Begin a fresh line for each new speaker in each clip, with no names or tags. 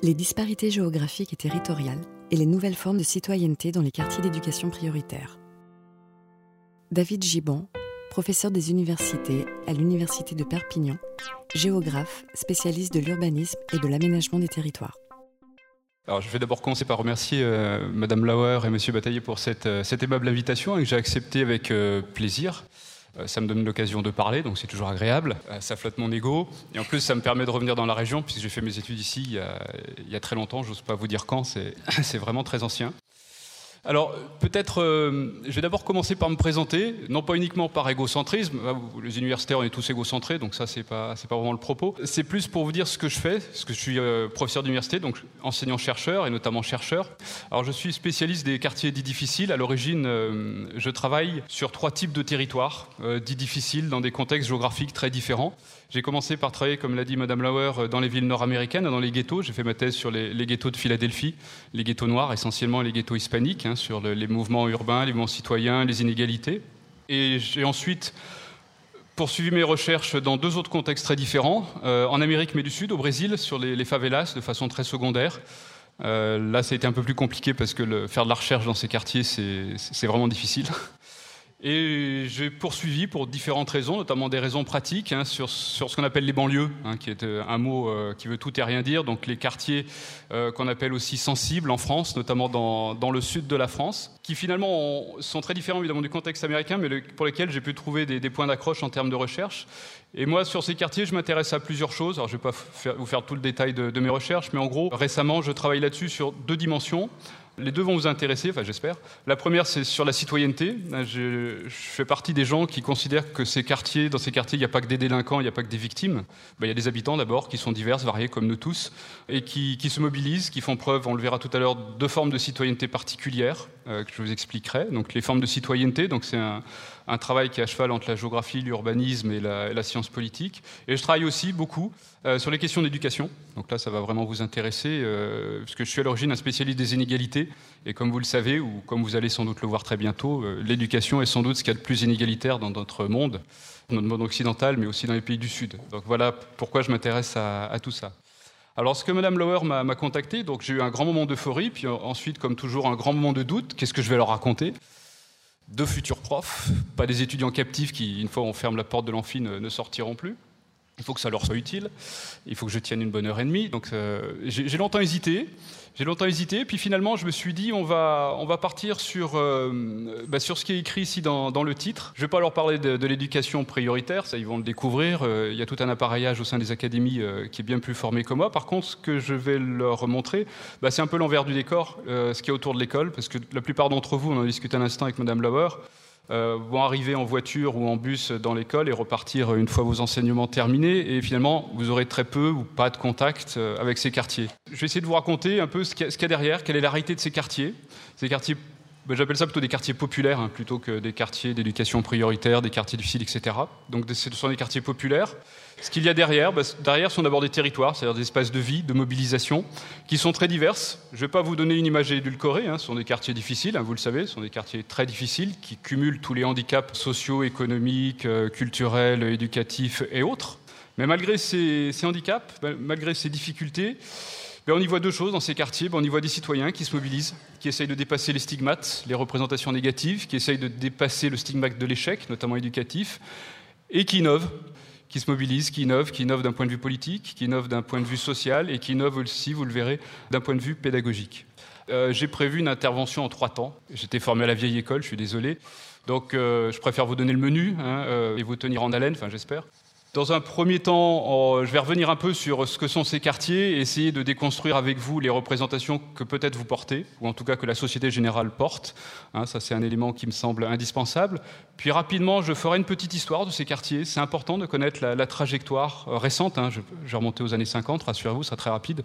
Les disparités géographiques et territoriales et les nouvelles formes de citoyenneté dans les quartiers d'éducation prioritaire. David Giban, professeur des universités à l'Université de Perpignan, géographe, spécialiste de l'urbanisme et de l'aménagement des territoires.
Je vais d'abord commencer par remercier euh, Madame Lauer et Monsieur Bataillé pour cette, euh, aimable invitation que j'ai acceptée avec euh, plaisir. Euh, ça me donne l'occasion de parler, donc c'est toujours agréable. Euh, ça flotte mon ego. Et en plus, ça me permet de revenir dans la région, puisque j'ai fait mes études ici il y a, il y a très longtemps. J'ose pas vous dire quand, c'est vraiment très ancien. Alors, peut-être, euh, je vais d'abord commencer par me présenter, non pas uniquement par égocentrisme. Les universitaires, on est tous égocentrés, donc ça, c'est pas, pas vraiment le propos. C'est plus pour vous dire ce que je fais, ce que je suis euh, professeur d'université, donc enseignant-chercheur et notamment chercheur. Alors, je suis spécialiste des quartiers dits difficiles. À l'origine, euh, je travaille sur trois types de territoires dits difficiles dans des contextes géographiques très différents. J'ai commencé par travailler, comme l'a dit Madame Lauer, dans les villes nord-américaines, dans les ghettos. J'ai fait ma thèse sur les, les, ghettos de Philadelphie, les ghettos noirs, essentiellement les ghettos hispaniques, hein, sur le, les mouvements urbains, les mouvements citoyens, les inégalités. Et j'ai ensuite poursuivi mes recherches dans deux autres contextes très différents, euh, en Amérique mais du Sud, au Brésil, sur les, favelas, de façon très secondaire. Euh, là, ça a été un peu plus compliqué parce que faire de la recherche dans ces quartiers, c'est vraiment difficile. Et j'ai poursuivi pour différentes raisons, notamment des raisons pratiques, hein, sur, sur, ce qu'on appelle les banlieues, hein, qui est euh, un mot euh, qui veut tout et rien dire, donc les quartiers euh, qu'on appelle aussi sensibles en France, notamment dans, dans, le sud de la France, qui finalement ont, sont très différents évidemment du contexte américain, mais pour lesquels j'ai pu trouver des, points d'accroche en termes de recherche. Et moi, sur ces quartiers, je m'intéresse à plusieurs choses. Alors, je ne vais pas vous faire tout le détail de mes recherches, mais en gros, récemment, je travaille là-dessus sur deux dimensions. Les deux vont vous intéresser, enfin j'espère. La première, c'est sur la citoyenneté. Je, je, fais partie des gens qui considèrent que ces quartiers, dans ces quartiers, il n'y a pas que des délinquants, il n'y a pas que des victimes. Ben, il y a des habitants d'abord qui sont divers, variés comme nous tous, et qui, qui, se mobilisent, qui font preuve, on le verra tout à l'heure, de formes de citoyenneté particulières euh, que je vous expliquerai. Donc les formes de citoyenneté, donc c'est un, travail qui est à cheval entre la géographie, l'urbanisme et la, science politique. Et je travaille aussi beaucoup euh, sur les questions d'éducation. Donc là, ça va vraiment vous intéresser, euh, puisque je suis à l'origine un spécialiste des inégalités. Et comme vous le savez, ou comme vous allez sans doute le voir très bientôt, euh, l'éducation est sans doute ce qu'il y a de plus inégalitaire dans notre monde, dans notre monde occidental, mais aussi dans les pays du Sud. Donc voilà pourquoi je m'intéresse à, tout ça. Alors, ce que Mme Lauer m'a contacté, donc j'ai eu un grand moment d'euphorie, puis ensuite, comme toujours, un grand moment de doute. Qu'est-ce que je vais leur raconter? Deux futurs profs, pas des étudiants captifs qui, une fois on ferme la porte de l'amphi, ne sortiront plus. Il faut que ça leur soit utile. Il faut que je tienne une bonne heure et demie. Donc, euh, j'ai longtemps hésité. J'ai longtemps hésité. Puis finalement, je me suis dit, on va, on va partir sur, euh, bah, sur ce qui est écrit ici dans, dans le titre. Je ne vais pas leur parler de, l'éducation prioritaire. Ça, ils vont le découvrir. Euh, il y a tout un appareillage au sein des académies qui est bien plus formé que moi. Par contre, ce que je vais leur montrer, bah, c'est un peu l'envers du décor, ce qui est autour de l'école. Parce que la plupart d'entre vous, on en a discuté un instant avec Mme Lauer, vont arriver en voiture ou en bus dans l'école et repartir une fois vos enseignements terminés. Et finalement, vous aurez très peu ou pas de contact euh, avec ces quartiers. Je vais essayer de vous raconter un peu ce qu'il y, a derrière, quelle est la réalité de ces quartiers. Ces quartiers, j'appelle ça plutôt des quartiers populaires, hein, plutôt que des quartiers d'éducation prioritaire, des quartiers difficiles, etc. Donc ce sont des quartiers populaires. Ce qu'il y a derrière, bah, derrière sont d'abord des territoires, c'est-à-dire des espaces de vie, de mobilisation, qui sont très diverses. Je ne vais pas vous donner une image édulcorée, hein, ce sont des quartiers difficiles, hein, vous le savez, ce sont des quartiers très difficiles, qui cumulent tous les handicaps sociaux, économiques, euh, culturels, éducatifs et autres. Mais malgré ces, ces handicaps, malgré ces difficultés, ben, on y voit deux choses dans ces quartiers. Ben, on y voit des citoyens qui se mobilisent, qui essayent de dépasser les stigmates, les représentations négatives, qui essayent de dépasser le stigmate de l'échec, notamment éducatif, et qui innovent, qui se mobilisent, qui innovent, qui innovent d'un point de vue politique, qui innovent d'un point de vue social et qui innovent aussi, vous le verrez, d'un point de vue pédagogique. Euh, J'ai prévu une intervention en trois temps. J'étais formé à la vieille école, je suis désolé. Donc euh, je préfère vous donner le menu hein, euh, et vous tenir en haleine, enfin j'espère. Dans un premier temps, je vais revenir un peu sur ce que sont ces quartiers et essayer de déconstruire avec vous les représentations que peut-être vous portez, ou en tout cas que la société générale porte. Hein, ça, c'est un élément qui me semble indispensable. Puis rapidement, je ferai une petite histoire de ces quartiers. C'est important de connaître la, trajectoire récente. Hein. Je, je vais remonter aux années 50, rassurez-vous, ce sera très rapide.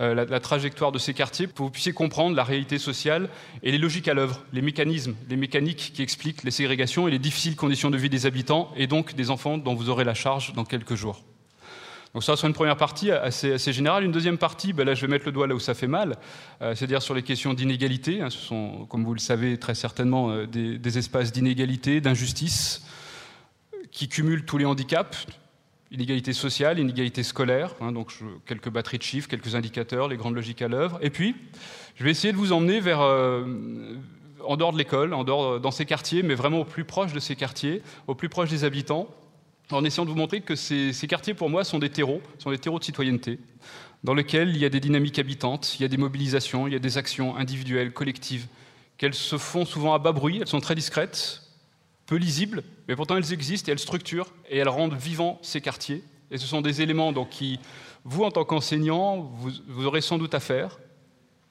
Euh, la, trajectoire de ces quartiers pour que vous puissiez comprendre la réalité sociale et les logiques à l'œuvre, les mécanismes, les mécaniques qui expliquent les ségrégations et les difficiles conditions de vie des habitants et donc des enfants dont vous aurez la charge dans quelques jours. Donc ça sera une première partie assez, assez générale. Une deuxième partie, ben là je vais mettre le doigt là où ça fait mal, euh, c'est-à-dire sur les questions d'inégalité. Hein, ce sont, comme vous le savez très certainement, euh, des, des espaces d'inégalité, d'injustice, qui cumulent tous les handicaps, inégalité sociale, inégalité scolaire, hein, donc quelques batteries de chiffres, quelques indicateurs, les grandes logiques à l'œuvre. Et puis, je vais essayer de vous emmener vers, euh, en dehors de l'école, en dehors, dans ces quartiers, mais vraiment au plus proche de ces quartiers, au plus proche des habitants, en essayant de vous montrer que ces, ces quartiers, pour moi, sont des terreaux, sont des terreaux de citoyenneté, dans lesquels il y a des dynamiques habitantes, il y a des mobilisations, il y a des actions individuelles, collectives, qu'elles se font souvent à bas bruit, elles sont très discrètes, peu lisibles, mais pourtant elles existent et elles structurent et elles rendent vivants ces quartiers. Et ce sont des éléments donc, qui, vous en tant qu'enseignant, vous, vous, aurez sans doute à faire,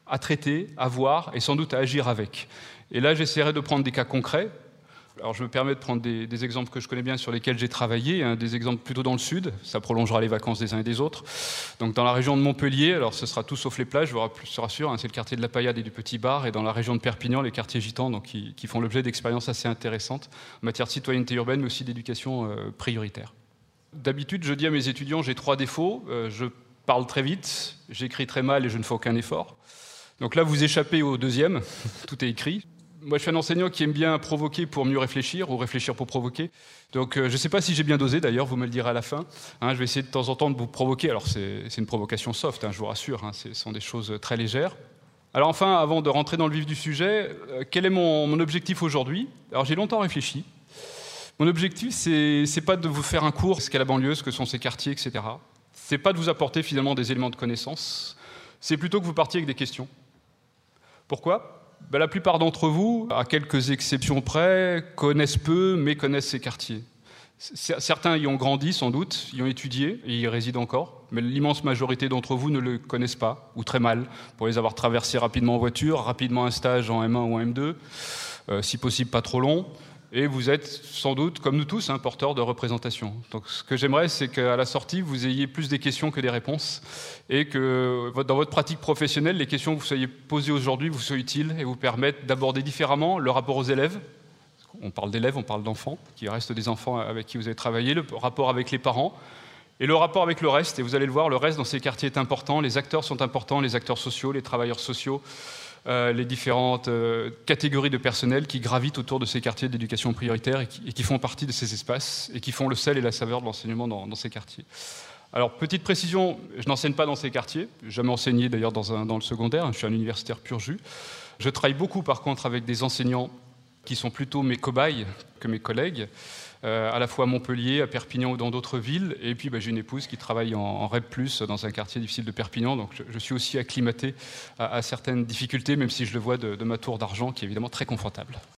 à traiter, à voir et sans doute à agir avec. Et là, j'essaierai de prendre des cas concrets alors je me permets de prendre des, exemples que je connais bien sur lesquels j'ai travaillé, hein, des exemples plutôt dans le sud, ça prolongera les vacances des uns et des autres. Donc dans la région de Montpellier, alors ce sera tout sauf les plages, je vous rassure, hein, c'est le quartier de la Paillade et du Petit Bar, et dans la région de Perpignan, les quartiers gitans donc, qui, font l'objet d'expériences assez intéressantes en matière de citoyenneté urbaine, mais aussi d'éducation euh, prioritaire. D'habitude, je dis à mes étudiants, j'ai trois défauts, euh, je parle très vite, j'écris très mal et je ne fais aucun effort. Donc là, vous échappez au deuxième, tout est écrit. Moi, je suis un enseignant qui aime bien provoquer pour mieux réfléchir ou réfléchir pour provoquer. Donc, euh, je ne sais pas si j'ai bien dosé, d'ailleurs, vous me le direz à la fin. Hein, je vais essayer de temps en temps de vous provoquer. Alors, c'est une provocation soft, hein, je vous rassure, hein, ce sont des choses très légères. Alors, enfin, avant de rentrer dans le vif du sujet, euh, quel est mon, objectif aujourd'hui? Alors, j'ai longtemps réfléchi. Mon objectif, c'est n'est pas de vous faire un cours, ce qu'est la banlieue, ce que sont ces quartiers, etc. C'est pas de vous apporter finalement des éléments de connaissance. C'est plutôt que vous partiez avec des questions. Pourquoi? Ben, la plupart d'entre vous, à quelques exceptions près, connaissent peu, mais connaissent ces quartiers. Certains y ont grandi sans doute, y ont étudié et y résident encore, mais l'immense majorité d'entre vous ne le connaissent pas, ou très mal, pour les avoir traversés rapidement en voiture, rapidement un stage en M1 ou en M2, euh, si possible pas trop long, et vous êtes sans doute, comme nous tous, un porteur de représentation. Donc ce que j'aimerais, c'est qu'à la sortie, vous ayez plus des questions que des réponses, et que dans votre pratique professionnelle, les questions que vous soyez posées aujourd'hui vous soient utiles et vous permettent d'aborder différemment le rapport aux élèves. On parle d'élèves, on parle d'enfants, qui restent des enfants avec qui vous avez travaillé, le rapport avec les parents, et le rapport avec le reste, et vous allez le voir, le reste dans ces quartiers est important, les acteurs sont importants, les acteurs sociaux, les travailleurs sociaux, les différentes euh, catégories de personnel qui gravitent autour de ces quartiers d'éducation prioritaire et qui, font partie de ces espaces et qui font le sel et la saveur de l'enseignement dans, ces quartiers. Alors, petite précision, je n'enseigne pas dans ces quartiers, jamais enseigné d'ailleurs dans, dans, le secondaire, je suis un universitaire pur jus. Je travaille beaucoup par contre avec des enseignants qui sont plutôt mes cobayes que mes collègues. Euh, à la fois à Montpellier, à Perpignan ou dans d'autres villes. Et puis bah, j'ai une épouse qui travaille en, REP, dans un quartier difficile de Perpignan. Donc je, suis aussi acclimaté à, certaines difficultés, même si je le vois de ma tour d'argent, qui est évidemment très confortable.